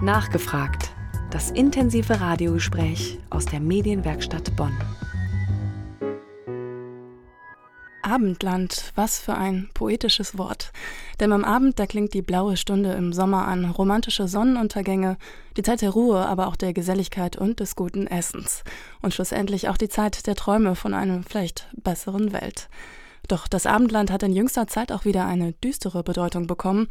Nachgefragt. Das intensive Radiogespräch aus der Medienwerkstatt Bonn. Abendland, was für ein poetisches Wort. Denn am Abend, da klingt die blaue Stunde im Sommer an, romantische Sonnenuntergänge, die Zeit der Ruhe, aber auch der Geselligkeit und des guten Essens. Und schlussendlich auch die Zeit der Träume von einer vielleicht besseren Welt. Doch das Abendland hat in jüngster Zeit auch wieder eine düstere Bedeutung bekommen,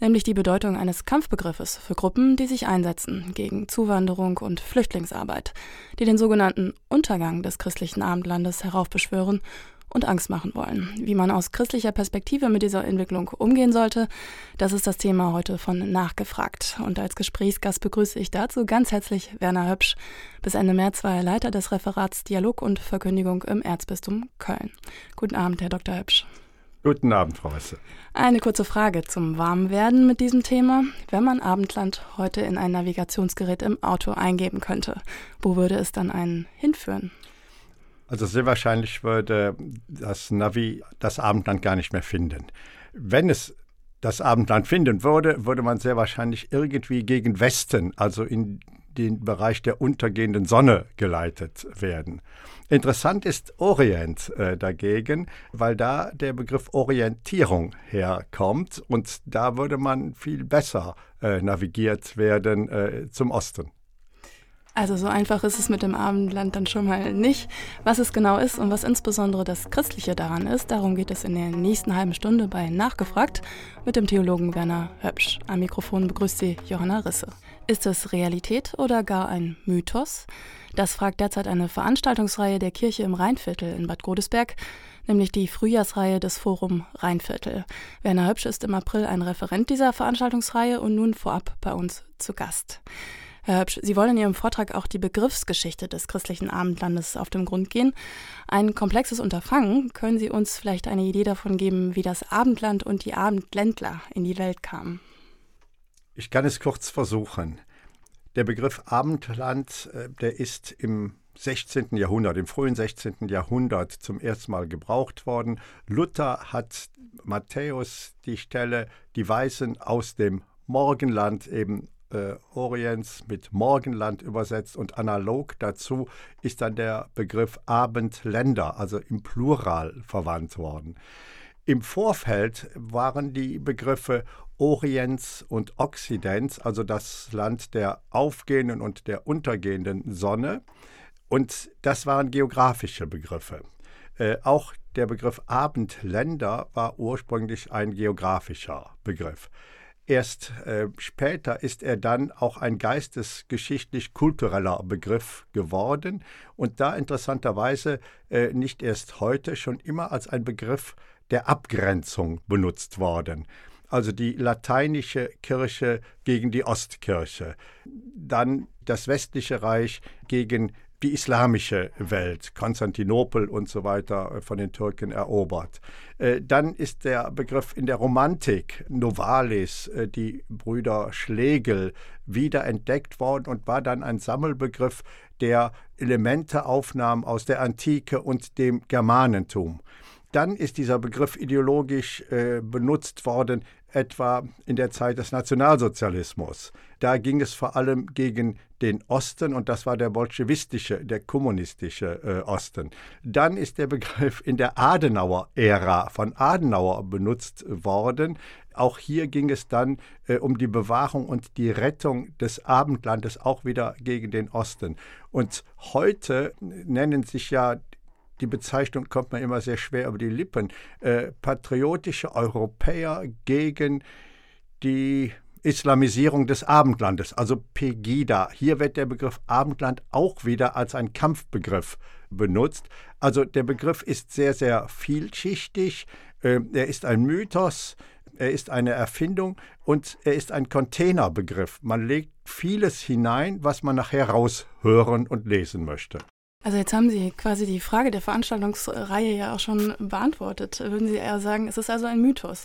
nämlich die Bedeutung eines Kampfbegriffes für Gruppen, die sich einsetzen gegen Zuwanderung und Flüchtlingsarbeit, die den sogenannten Untergang des christlichen Abendlandes heraufbeschwören und Angst machen wollen. Wie man aus christlicher Perspektive mit dieser Entwicklung umgehen sollte, das ist das Thema heute von Nachgefragt. Und als Gesprächsgast begrüße ich dazu ganz herzlich Werner Höpsch. Bis Ende März war er Leiter des Referats Dialog und Verkündigung im Erzbistum Köln. Guten Abend, Herr Dr. Höpsch. Guten Abend, Frau Wesse. Eine kurze Frage zum Warmwerden mit diesem Thema. Wenn man Abendland heute in ein Navigationsgerät im Auto eingeben könnte, wo würde es dann einen hinführen? Also sehr wahrscheinlich würde das Navi das Abendland gar nicht mehr finden. Wenn es das Abendland finden würde, würde man sehr wahrscheinlich irgendwie gegen Westen, also in den Bereich der untergehenden Sonne geleitet werden. Interessant ist Orient äh, dagegen, weil da der Begriff Orientierung herkommt und da würde man viel besser äh, navigiert werden äh, zum Osten. Also so einfach ist es mit dem Abendland dann schon mal nicht. Was es genau ist und was insbesondere das Christliche daran ist, darum geht es in der nächsten halben Stunde bei Nachgefragt mit dem Theologen Werner Höpsch. Am Mikrofon begrüßt sie Johanna Risse. Ist es Realität oder gar ein Mythos? Das fragt derzeit eine Veranstaltungsreihe der Kirche im Rheinviertel in Bad Godesberg, nämlich die Frühjahrsreihe des Forum Rheinviertel. Werner Höpsch ist im April ein Referent dieser Veranstaltungsreihe und nun vorab bei uns zu Gast. Herr Höpsch, Sie wollen in Ihrem Vortrag auch die Begriffsgeschichte des christlichen Abendlandes auf den Grund gehen. Ein komplexes Unterfangen. Können Sie uns vielleicht eine Idee davon geben, wie das Abendland und die Abendländler in die Welt kamen? Ich kann es kurz versuchen. Der Begriff Abendland, äh, der ist im 16. Jahrhundert, im frühen 16. Jahrhundert zum ersten Mal gebraucht worden. Luther hat Matthäus die Stelle, die Weisen aus dem Morgenland eben äh, Orients mit Morgenland übersetzt und analog dazu ist dann der Begriff Abendländer, also im Plural verwandt worden. Im Vorfeld waren die Begriffe Orients und Okzidents, also das Land der aufgehenden und der untergehenden Sonne. Und das waren geografische Begriffe. Äh, auch der Begriff Abendländer war ursprünglich ein geografischer Begriff. Erst äh, später ist er dann auch ein geistesgeschichtlich-kultureller Begriff geworden und da interessanterweise äh, nicht erst heute, schon immer als ein Begriff der Abgrenzung benutzt worden. Also die lateinische Kirche gegen die Ostkirche, dann das westliche Reich gegen die islamische Welt, Konstantinopel und so weiter äh, von den Türken erobert. Äh, dann ist der Begriff in der Romantik, Novalis, äh, die Brüder Schlegel, wieder entdeckt worden und war dann ein Sammelbegriff, der Elemente aufnahm aus der Antike und dem Germanentum. Dann ist dieser Begriff ideologisch äh, benutzt worden, etwa in der Zeit des Nationalsozialismus. Da ging es vor allem gegen den Osten und das war der bolschewistische, der kommunistische äh, Osten. Dann ist der Begriff in der Adenauer-Ära von Adenauer benutzt worden. Auch hier ging es dann äh, um die Bewahrung und die Rettung des Abendlandes, auch wieder gegen den Osten. Und heute nennen sich ja die Bezeichnung kommt mir immer sehr schwer über die Lippen, äh, patriotische Europäer gegen die Islamisierung des Abendlandes, also Pegida. Hier wird der Begriff Abendland auch wieder als ein Kampfbegriff benutzt. Also der Begriff ist sehr, sehr vielschichtig. Äh, er ist ein Mythos, er ist eine Erfindung und er ist ein Containerbegriff. Man legt vieles hinein, was man nachher raushören und lesen möchte. Also jetzt haben Sie quasi die Frage der Veranstaltungsreihe ja auch schon beantwortet. Würden Sie eher sagen, es ist also ein Mythos?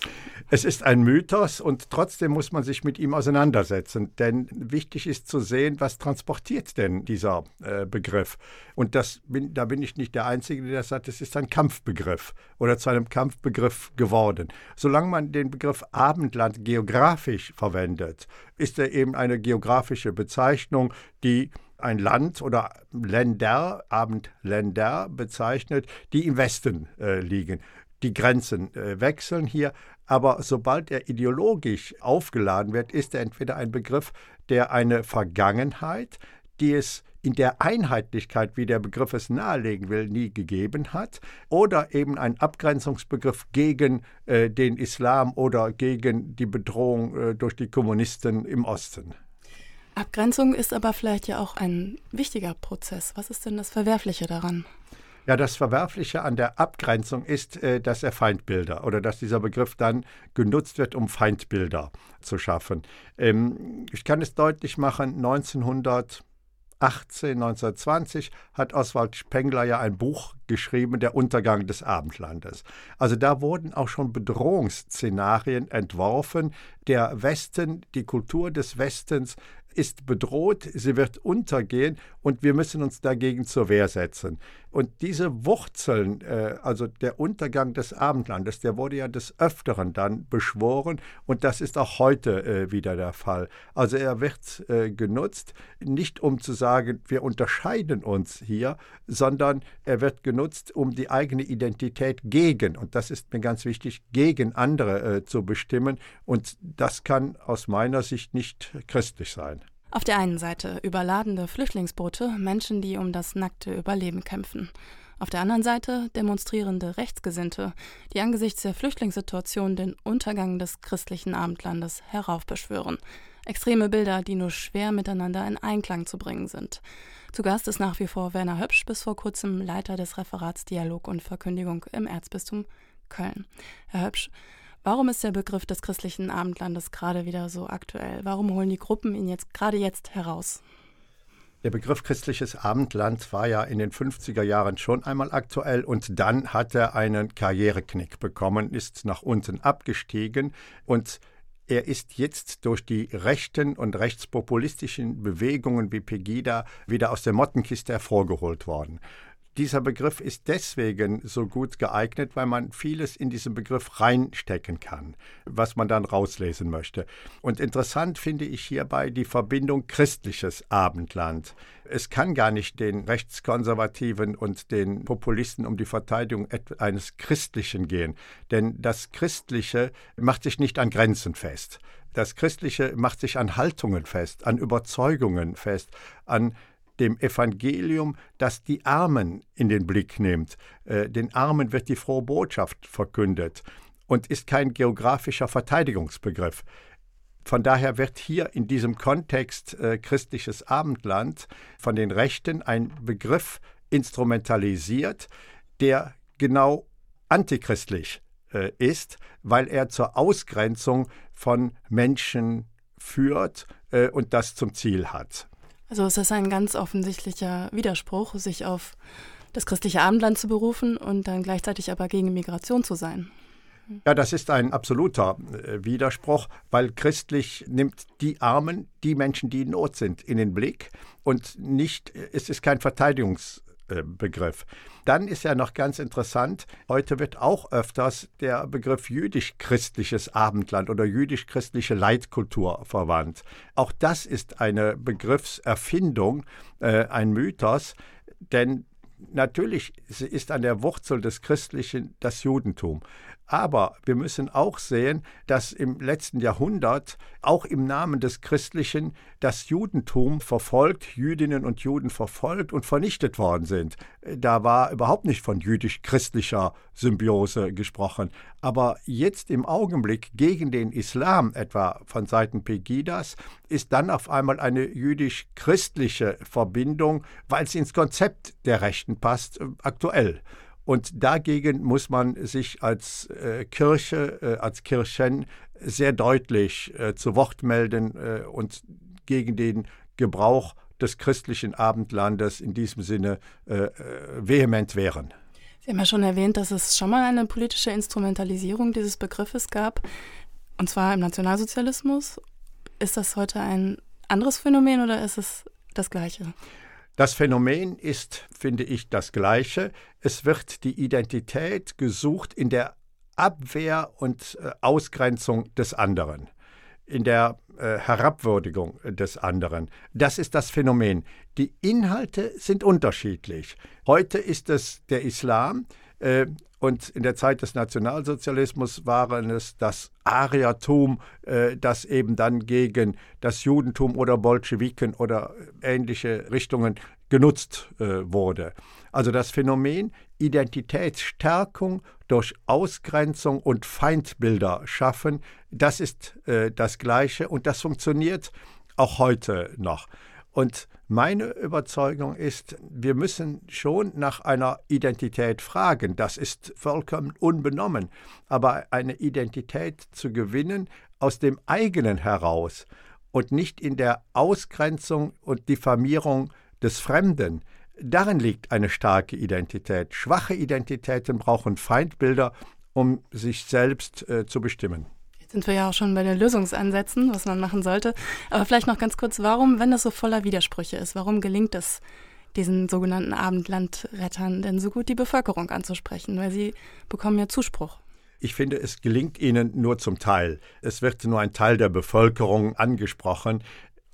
Es ist ein Mythos und trotzdem muss man sich mit ihm auseinandersetzen. Denn wichtig ist zu sehen, was transportiert denn dieser äh, Begriff. Und das bin, da bin ich nicht der Einzige, der sagt, es ist ein Kampfbegriff oder zu einem Kampfbegriff geworden. Solange man den Begriff Abendland geografisch verwendet, ist er eben eine geografische Bezeichnung, die ein Land oder Länder, Abendländer bezeichnet, die im Westen äh, liegen. Die Grenzen äh, wechseln hier, aber sobald er ideologisch aufgeladen wird, ist er entweder ein Begriff, der eine Vergangenheit, die es in der Einheitlichkeit, wie der Begriff es nahelegen will, nie gegeben hat, oder eben ein Abgrenzungsbegriff gegen äh, den Islam oder gegen die Bedrohung äh, durch die Kommunisten im Osten. Abgrenzung ist aber vielleicht ja auch ein wichtiger Prozess. Was ist denn das Verwerfliche daran? Ja, das Verwerfliche an der Abgrenzung ist, äh, dass er Feindbilder oder dass dieser Begriff dann genutzt wird, um Feindbilder zu schaffen. Ähm, ich kann es deutlich machen, 1900 18, 1920 hat Oswald Spengler ja ein Buch geschrieben, Der Untergang des Abendlandes. Also da wurden auch schon Bedrohungsszenarien entworfen. Der Westen, die Kultur des Westens ist bedroht, sie wird untergehen und wir müssen uns dagegen zur Wehr setzen. Und diese Wurzeln, äh, also der Untergang des Abendlandes, der wurde ja des Öfteren dann beschworen und das ist auch heute äh, wieder der Fall. Also er wird äh, genutzt, nicht um zu sagen, wir unterscheiden uns hier, sondern er wird genutzt, um die eigene Identität gegen, und das ist mir ganz wichtig, gegen andere zu bestimmen. Und das kann aus meiner Sicht nicht christlich sein. Auf der einen Seite überladene Flüchtlingsboote, Menschen, die um das nackte Überleben kämpfen. Auf der anderen Seite demonstrierende Rechtsgesinnte, die angesichts der Flüchtlingssituation den Untergang des christlichen Abendlandes heraufbeschwören. Extreme Bilder, die nur schwer miteinander in Einklang zu bringen sind. Zu Gast ist nach wie vor Werner Höpsch, bis vor kurzem Leiter des Referats Dialog und Verkündigung im Erzbistum Köln. Herr Höpsch, Warum ist der Begriff des christlichen Abendlandes gerade wieder so aktuell? Warum holen die Gruppen ihn jetzt gerade jetzt heraus? Der Begriff christliches Abendland war ja in den 50er Jahren schon einmal aktuell und dann hat er einen Karriereknick bekommen, ist nach unten abgestiegen und er ist jetzt durch die rechten und rechtspopulistischen Bewegungen wie Pegida wieder aus der Mottenkiste hervorgeholt worden. Dieser Begriff ist deswegen so gut geeignet, weil man vieles in diesen Begriff reinstecken kann, was man dann rauslesen möchte. Und interessant finde ich hierbei die Verbindung christliches Abendland. Es kann gar nicht den Rechtskonservativen und den Populisten um die Verteidigung eines Christlichen gehen, denn das Christliche macht sich nicht an Grenzen fest. Das Christliche macht sich an Haltungen fest, an Überzeugungen fest, an dem Evangelium, das die Armen in den Blick nimmt. Äh, den Armen wird die frohe Botschaft verkündet und ist kein geografischer Verteidigungsbegriff. Von daher wird hier in diesem Kontext äh, christliches Abendland von den Rechten ein Begriff instrumentalisiert, der genau antichristlich äh, ist, weil er zur Ausgrenzung von Menschen führt äh, und das zum Ziel hat. Also ist das ein ganz offensichtlicher Widerspruch, sich auf das christliche Abendland zu berufen und dann gleichzeitig aber gegen Migration zu sein. Ja, das ist ein absoluter äh, Widerspruch, weil christlich nimmt die Armen, die Menschen, die in Not sind, in den Blick und nicht, es ist kein Verteidigungs äh, Begriff. Dann ist ja noch ganz interessant, heute wird auch öfters der Begriff jüdisch-christliches Abendland oder jüdisch-christliche Leitkultur verwandt. Auch das ist eine Begriffserfindung, äh, ein Mythos, denn natürlich ist an der Wurzel des Christlichen das Judentum. Aber wir müssen auch sehen, dass im letzten Jahrhundert auch im Namen des Christlichen das Judentum verfolgt, Jüdinnen und Juden verfolgt und vernichtet worden sind. Da war überhaupt nicht von jüdisch-christlicher Symbiose gesprochen. Aber jetzt im Augenblick gegen den Islam, etwa von Seiten Pegidas, ist dann auf einmal eine jüdisch-christliche Verbindung, weil sie ins Konzept der Rechten passt, aktuell. Und dagegen muss man sich als äh, Kirche, äh, als Kirchen sehr deutlich äh, zu Wort melden äh, und gegen den Gebrauch des christlichen Abendlandes in diesem Sinne äh, äh, vehement wehren. Sie haben ja schon erwähnt, dass es schon mal eine politische Instrumentalisierung dieses Begriffes gab, und zwar im Nationalsozialismus. Ist das heute ein anderes Phänomen oder ist es das gleiche? Das Phänomen ist, finde ich, das gleiche. Es wird die Identität gesucht in der Abwehr und äh, Ausgrenzung des anderen, in der äh, Herabwürdigung des anderen. Das ist das Phänomen. Die Inhalte sind unterschiedlich. Heute ist es der Islam äh, und in der Zeit des Nationalsozialismus waren es das Ariertum, äh, das eben dann gegen das Judentum oder Bolschewiken oder ähnliche Richtungen genutzt äh, wurde. Also das Phänomen Identitätsstärkung durch Ausgrenzung und Feindbilder schaffen, das ist äh, das Gleiche und das funktioniert auch heute noch. Und meine Überzeugung ist, wir müssen schon nach einer Identität fragen. Das ist vollkommen unbenommen. Aber eine Identität zu gewinnen aus dem eigenen heraus und nicht in der Ausgrenzung und Diffamierung des Fremden, darin liegt eine starke Identität. Schwache Identitäten brauchen Feindbilder, um sich selbst äh, zu bestimmen sind wir ja auch schon bei den Lösungsansätzen, was man machen sollte. Aber vielleicht noch ganz kurz, warum, wenn das so voller Widersprüche ist, warum gelingt es diesen sogenannten Abendlandrettern denn so gut, die Bevölkerung anzusprechen? Weil sie bekommen ja Zuspruch. Ich finde, es gelingt ihnen nur zum Teil. Es wird nur ein Teil der Bevölkerung angesprochen.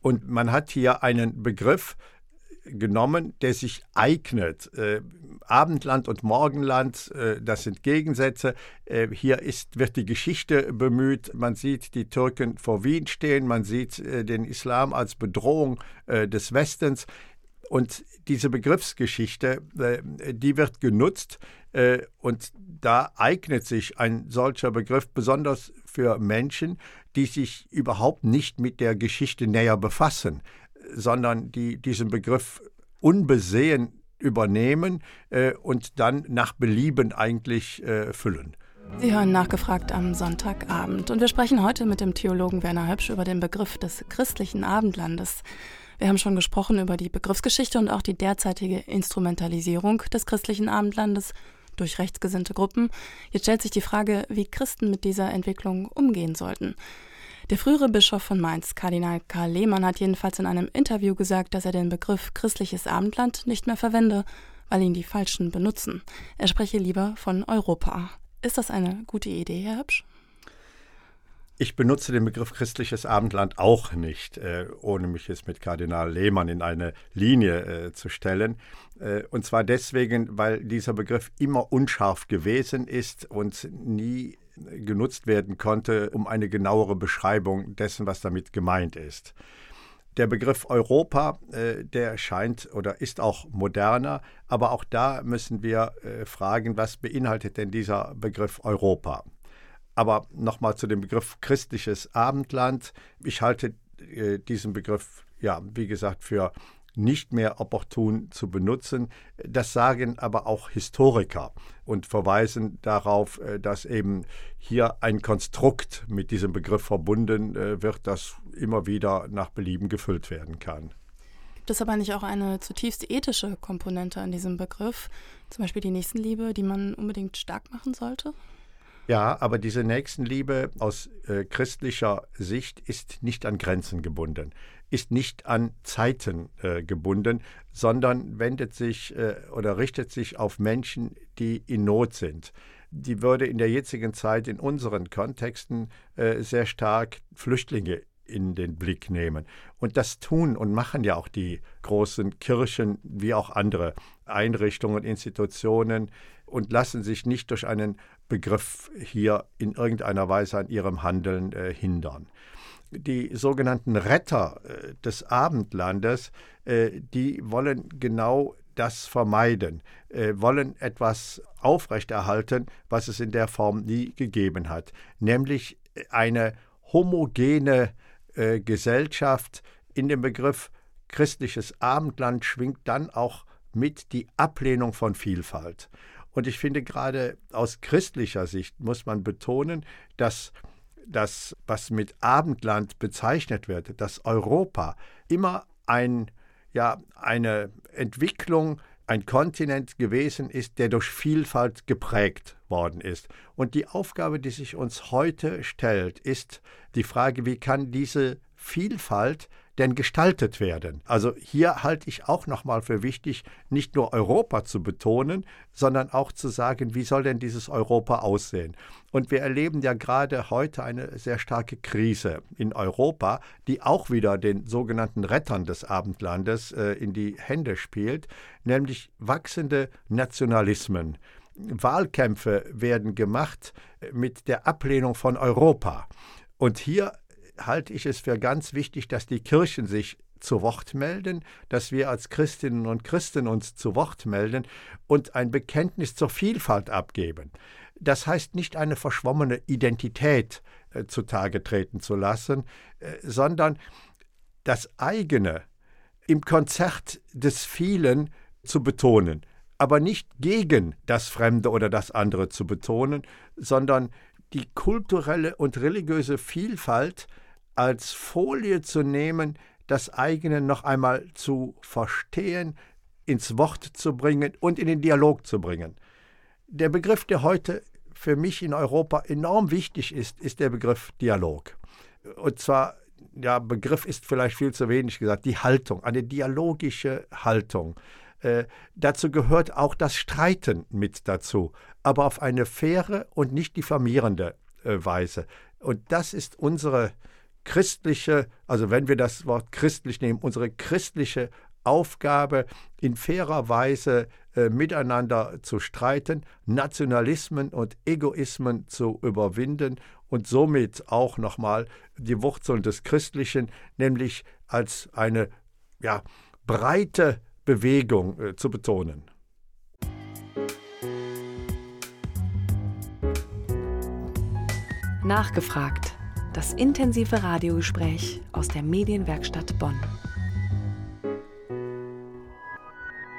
Und man hat hier einen Begriff, genommen, der sich eignet. Äh, Abendland und Morgenland, äh, das sind Gegensätze. Äh, hier ist, wird die Geschichte bemüht. Man sieht die Türken vor Wien stehen, man sieht äh, den Islam als Bedrohung äh, des Westens. Und diese Begriffsgeschichte, äh, die wird genutzt und da eignet sich ein solcher Begriff besonders für Menschen, die sich überhaupt nicht mit der Geschichte näher befassen sondern die diesen Begriff unbesehen übernehmen äh, und dann nach Belieben eigentlich äh, füllen. Sie hören nachgefragt am Sonntagabend und wir sprechen heute mit dem Theologen Werner Höpsch über den Begriff des christlichen Abendlandes. Wir haben schon gesprochen über die Begriffsgeschichte und auch die derzeitige Instrumentalisierung des christlichen Abendlandes durch rechtsgesinnte Gruppen. Jetzt stellt sich die Frage, wie Christen mit dieser Entwicklung umgehen sollten. Der frühere Bischof von Mainz, Kardinal Karl Lehmann, hat jedenfalls in einem Interview gesagt, dass er den Begriff christliches Abendland nicht mehr verwende, weil ihn die Falschen benutzen. Er spreche lieber von Europa. Ist das eine gute Idee, Herr Hübsch? Ich benutze den Begriff christliches Abendland auch nicht, äh, ohne mich jetzt mit Kardinal Lehmann in eine Linie äh, zu stellen. Äh, und zwar deswegen, weil dieser Begriff immer unscharf gewesen ist und nie genutzt werden konnte, um eine genauere Beschreibung dessen, was damit gemeint ist. Der Begriff Europa, äh, der scheint oder ist auch moderner, aber auch da müssen wir äh, fragen, was beinhaltet denn dieser Begriff Europa? Aber nochmal zu dem Begriff christliches Abendland. Ich halte äh, diesen Begriff, ja, wie gesagt, für nicht mehr opportun zu benutzen. Das sagen aber auch Historiker und verweisen darauf, äh, dass eben hier ein Konstrukt mit diesem Begriff verbunden äh, wird, das immer wieder nach Belieben gefüllt werden kann. Gibt es aber nicht auch eine zutiefst ethische Komponente an diesem Begriff, zum Beispiel die Nächstenliebe, die man unbedingt stark machen sollte? Ja, aber diese Nächstenliebe aus äh, christlicher Sicht ist nicht an Grenzen gebunden ist nicht an Zeiten äh, gebunden, sondern wendet sich äh, oder richtet sich auf Menschen, die in Not sind. Die würde in der jetzigen Zeit in unseren Kontexten äh, sehr stark Flüchtlinge in den Blick nehmen. Und das tun und machen ja auch die großen Kirchen wie auch andere Einrichtungen, Institutionen und lassen sich nicht durch einen Begriff hier in irgendeiner Weise an ihrem Handeln äh, hindern die sogenannten Retter äh, des Abendlandes, äh, die wollen genau das vermeiden, äh, wollen etwas aufrechterhalten, was es in der Form nie gegeben hat, nämlich eine homogene Gesellschaft. In dem Begriff christliches Abendland schwingt dann auch mit die Ablehnung von Vielfalt. Und ich finde gerade aus christlicher Sicht muss man betonen, dass das, was mit Abendland bezeichnet wird, dass Europa immer ein ja eine Entwicklung, ein Kontinent gewesen ist, der durch Vielfalt geprägt worden ist. Und die Aufgabe, die sich uns heute stellt, ist die Frage, wie kann diese Vielfalt denn gestaltet werden? Also hier halte ich auch nochmal für wichtig, nicht nur Europa zu betonen, sondern auch zu sagen, wie soll denn dieses Europa aussehen? Und wir erleben ja gerade heute eine sehr starke Krise in Europa, die auch wieder den sogenannten Rettern des Abendlandes äh, in die Hände spielt, nämlich wachsende Nationalismen. Wahlkämpfe werden gemacht mit der Ablehnung von Europa. Und hier halte ich es für ganz wichtig, dass die Kirchen sich zu Wort melden, dass wir als Christinnen und Christen uns zu Wort melden und ein Bekenntnis zur Vielfalt abgeben. Das heißt nicht eine verschwommene Identität äh, zutage treten zu lassen, äh, sondern das eigene im Konzert des vielen zu betonen, aber nicht gegen das Fremde oder das andere zu betonen, sondern die kulturelle und religiöse Vielfalt als Folie zu nehmen, das eigene noch einmal zu verstehen, ins Wort zu bringen und in den Dialog zu bringen. Der Begriff, der heute für mich in Europa enorm wichtig ist, ist der Begriff Dialog. Und zwar, ja, Begriff ist vielleicht viel zu wenig gesagt, die Haltung, eine dialogische Haltung. Äh, dazu gehört auch das Streiten mit dazu, aber auf eine faire und nicht diffamierende äh, Weise. Und das ist unsere christliche, also wenn wir das Wort christlich nehmen, unsere christliche Aufgabe, in fairer Weise äh, miteinander zu streiten, Nationalismen und Egoismen zu überwinden und somit auch nochmal die Wurzeln des Christlichen, nämlich als eine ja, breite Bewegung äh, zu betonen. Nachgefragt das intensive Radiogespräch aus der Medienwerkstatt Bonn.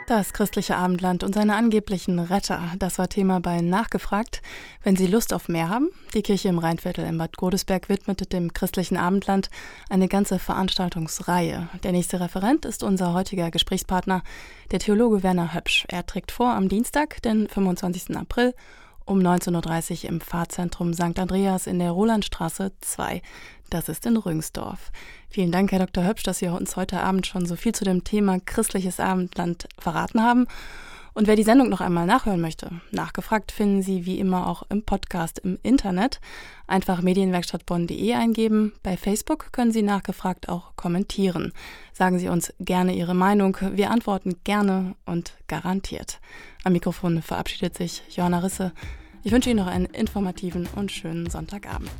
Das christliche Abendland und seine angeblichen Retter, das war Thema bei Nachgefragt. Wenn Sie Lust auf mehr haben, die Kirche im Rheinviertel in Bad Godesberg widmete dem christlichen Abendland eine ganze Veranstaltungsreihe. Der nächste Referent ist unser heutiger Gesprächspartner, der Theologe Werner Höpsch. Er trägt vor am Dienstag, den 25. April um 19.30 Uhr im Pfarrzentrum St. Andreas in der Rolandstraße 2. Das ist in Rüngsdorf. Vielen Dank, Herr Dr. Höpsch, dass Sie uns heute Abend schon so viel zu dem Thema christliches Abendland verraten haben. Und wer die Sendung noch einmal nachhören möchte, nachgefragt finden Sie wie immer auch im Podcast im Internet. Einfach medienwerkstattbonn.de eingeben. Bei Facebook können Sie nachgefragt auch kommentieren. Sagen Sie uns gerne Ihre Meinung. Wir antworten gerne und garantiert. Am Mikrofon verabschiedet sich Johanna Risse. Ich wünsche Ihnen noch einen informativen und schönen Sonntagabend.